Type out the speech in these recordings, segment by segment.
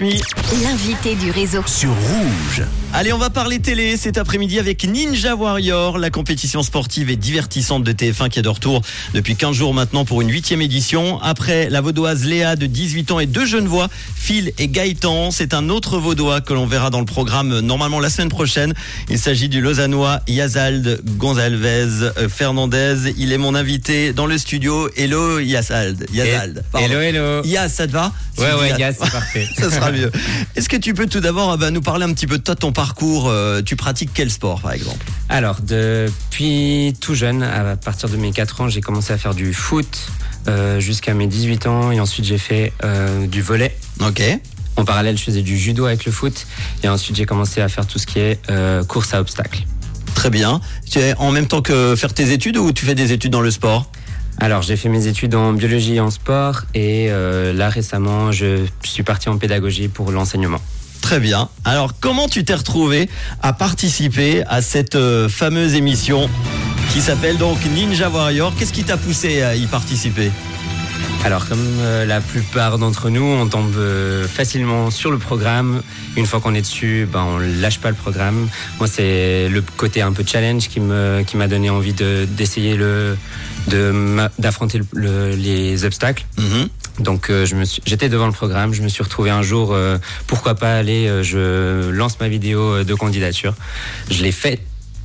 L'invité du réseau. sur Rouge. Allez, on va parler télé cet après-midi avec Ninja Warrior, la compétition sportive et divertissante de TF1 qui est de retour depuis 15 jours maintenant pour une huitième édition. Après la vaudoise Léa de 18 ans et deux jeunes voix, Phil et Gaëtan, c'est un autre vaudois que l'on verra dans le programme normalement la semaine prochaine. Il s'agit du Lausannois Yazald Gonzalez euh, Fernandez. Il est mon invité dans le studio. Hello Yazald. Yazald. Hello, hello. Yaz, ça te va? Ouais, ouais, Yaz. Yaz, c'est parfait. Ça sera Est-ce que tu peux tout d'abord euh, bah, nous parler un petit peu de toi, de ton parcours euh, Tu pratiques quel sport, par exemple? Alors, depuis tout jeune, à partir de mes 4 ans, j'ai commencé à faire du foot euh, jusqu'à mes 18 ans et ensuite j'ai fait euh, du volet. Ok. En parallèle, je faisais du judo avec le foot et ensuite j'ai commencé à faire tout ce qui est euh, course à obstacles. Très bien. Tu es en même temps que faire tes études ou tu fais des études dans le sport? Alors, j'ai fait mes études en biologie et en sport et euh, là récemment, je suis parti en pédagogie pour l'enseignement. Très bien. Alors, comment tu t'es retrouvé à participer à cette euh, fameuse émission qui s'appelle donc Ninja Warrior? Qu'est-ce qui t'a poussé à y participer? Alors, comme euh, la plupart d'entre nous, on tombe euh, facilement sur le programme. Une fois qu'on est dessus, ben, on lâche pas le programme. Moi, c'est le côté un peu challenge qui me qui m'a donné envie de d'essayer le de m'a- d'affronter le- le- les obstacles. Mhm. Donc, euh, j'étais devant le programme. Je me suis retrouvé un jour. euh, pourquoi pas aller euh, Je lance ma vidéo de candidature. Je l'ai fait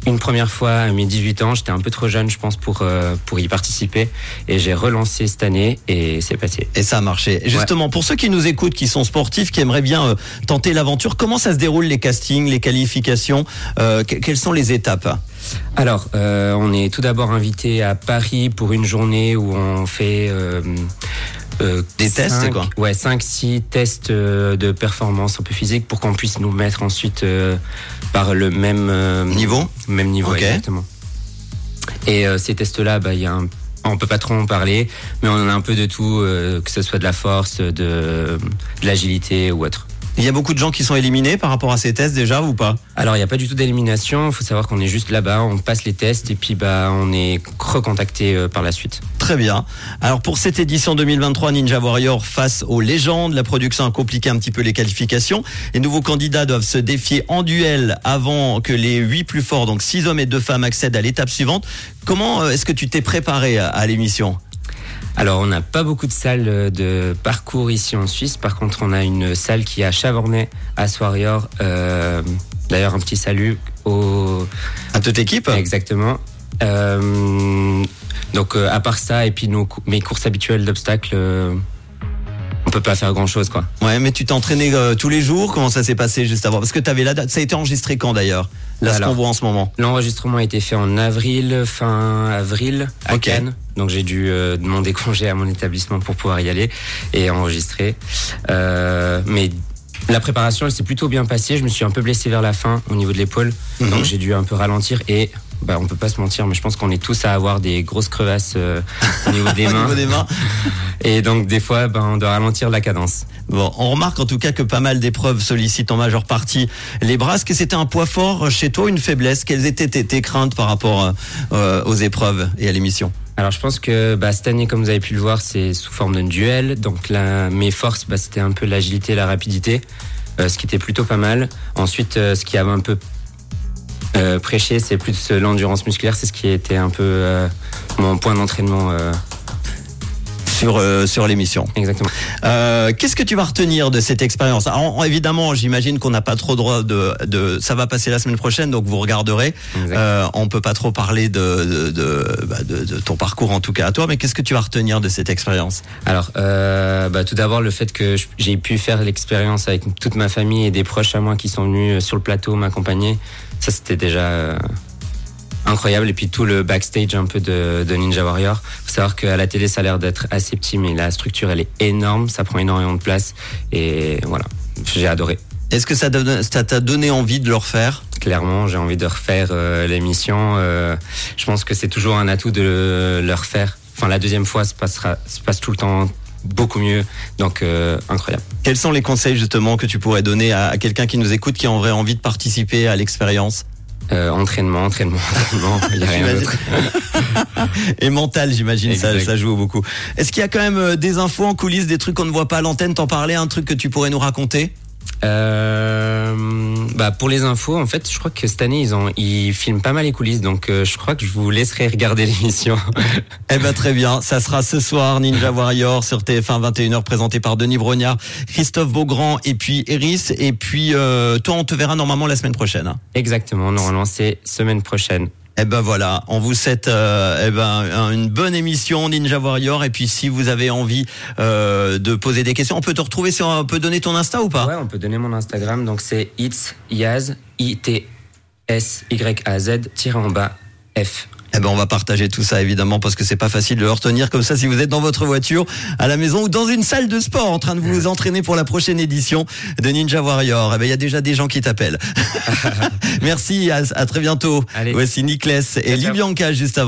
une première fois à mes 18 ans. J'étais un peu trop jeune, je pense, pour euh, pour y participer. Et j'ai relancé cette année et c'est passé. Et ça a marché. Justement, pour ceux qui nous écoutent, qui sont sportifs, qui aimeraient bien euh, tenter l'aventure, comment ça se déroule les castings, les qualifications Euh, que- Quelles sont les étapes? Alors, euh, on est tout d'abord invité à Paris pour une journée où on fait euh, Des tests, quoi. Ouais, 5-6 tests euh, de performance un peu physique pour qu'on puisse nous mettre ensuite euh, par le même euh, Niveau Même niveau, exactement. Et ces tests-là, bah, il y a un on peut pas trop en parler, mais on en a un peu de tout, que ce soit de la force, de, de l'agilité ou autre. Il y a beaucoup de gens qui sont éliminés par rapport à ces tests déjà ou pas? Alors, il n'y a pas du tout d'élimination. Il faut savoir qu'on est juste là-bas, on passe les tests et puis bah, on est recontacté euh, par la suite. Très bien. Alors pour cette édition 2023 Ninja Warrior face aux légendes, la production a compliqué un petit peu les qualifications. Les nouveaux candidats doivent se défier en duel avant que les huit plus forts, donc six hommes et deux femmes, accèdent à l'étape suivante. Comment euh, est-ce que tu t'es préparé à, à l'émission? Alors, on n'a pas beaucoup de salles de parcours ici en Suisse. Par contre, on a une salle qui est à Chavornay, à Soirior. Euh, D'ailleurs, un petit salut au. À toute l'équipe Exactement. Euh, donc, euh, à part ça, et puis nos, mes courses habituelles d'obstacles, peut pas faire grand chose, quoi. Ouais, mais tu t'es entraîné euh, tous les jours. Comment ça s'est passé juste avant? Parce que tu avais la date. Ça a été enregistré quand d'ailleurs? Là, ce qu'on voit en ce moment. L'enregistrement a été fait en avril, fin avril, à Ok. Cannes. Donc j'ai dû euh, demander congé à mon établissement pour pouvoir y aller et enregistrer. Euh, mais la préparation, elle s'est plutôt bien passée. Je me suis un peu blessé vers la fin au niveau de l'épaule, Mhm. donc j'ai dû un peu ralentir et. Bah, on peut pas se mentir, mais je pense qu'on est tous à avoir des grosses crevasses euh, au niveau des mains. niveau des mains. Et donc, des fois, ben, on doit ralentir la cadence. Bon, on remarque en tout cas que pas mal d'épreuves sollicitent en majeure partie les bras. Est-ce que c'était un poids fort chez toi, une faiblesse? Quelles étaient tes, tes craintes par rapport euh, aux épreuves et à l'émission? Alors, je pense que bah, cette année, comme vous avez pu le voir, c'est sous forme d'un duel. Donc, là, mes forces, bah, c'était un peu l'agilité et la rapidité, euh, ce qui était plutôt pas mal. Ensuite, euh, ce qui avait un peu euh, prêché, c'est plus euh, l'endurance musculaire. C'est ce qui était un peu euh, mon point d'entraînement. Sur, euh, sur l'émission exactement. Euh, Qu'est-ce que tu vas retenir de cette expérience? Alors, Évidemment, j'imagine qu'on n'a pas trop droit de, de... Ça va passer la semaine prochaine, donc vous regarderez. Euh, on peut pas trop parler de, de, de, bah, de- de ton parcours, en tout cas à toi, mais qu'est-ce que tu vas retenir de cette expérience? Alors, euh, bah, tout d'abord, le fait que j'ai pu faire l'expérience avec toute ma famille et des proches à moi qui sont venus sur le plateau m'accompagner, ça c'était déjà incroyable. Et puis tout le backstage un peu de, de Ninja Warrior. Faut savoir qu'à la télé, ça a l'air d'être assez petit, mais la structure, elle est énorme, ça prend énormément de place. Et voilà, j'ai adoré. Est-ce que ça t'a donné envie de le refaire? Clairement, j'ai envie de refaire euh, l'émission. Euh, je pense que c'est toujours un atout de le refaire. Enfin, la deuxième fois se passera, se passe tout le temps beaucoup mieux. Donc, euh, incroyable. Quels sont les conseils justement que tu pourrais donner à, à quelqu'un qui nous écoute, qui aurait envie de participer à l'expérience? Euh, entraînement, entraînement, entraînement. Il n'y a rien J'imagine. d'autre. Et mental, j'imagine, ça, ça joue beaucoup. Est-ce qu'il y a quand même euh, des infos en coulisses, des trucs qu'on ne voit pas à l'antenne? T'en parlais, un truc que tu pourrais nous raconter? Euh, bah pour les infos, en fait, je crois que cette année ils ont ils filment pas mal les coulisses, donc euh, je crois que je vous laisserai regarder l'émission. eh ben très bien, ça sera ce soir Ninja Warrior sur TF1 21h présenté par Denis Brognard, Christophe Beaugrand et puis Eris et puis euh, toi on te verra normalement la semaine prochaine. Hein. Exactement, normalement c'est semaine prochaine. Eh ben voilà, on vous souhaite euh, eh ben une bonne émission Ninja Warrior. Et puis si vous avez envie euh, de poser des questions, on peut te retrouver sur on peut donner ton Insta ou pas? Ouais, on peut donner mon Instagram. Donc c'est it's yaz i t s y a z en bas f. Eh ben on va partager tout ça évidemment parce que c'est pas facile de le retenir comme ça si vous êtes dans votre voiture, à la maison ou dans une salle de sport en train de vous entraîner pour la prochaine édition de Ninja Warrior. Eh ben il y a déjà des gens qui t'appellent. Merci, à, très bientôt. Allez. Voici Nicolas et Libianca juste avant.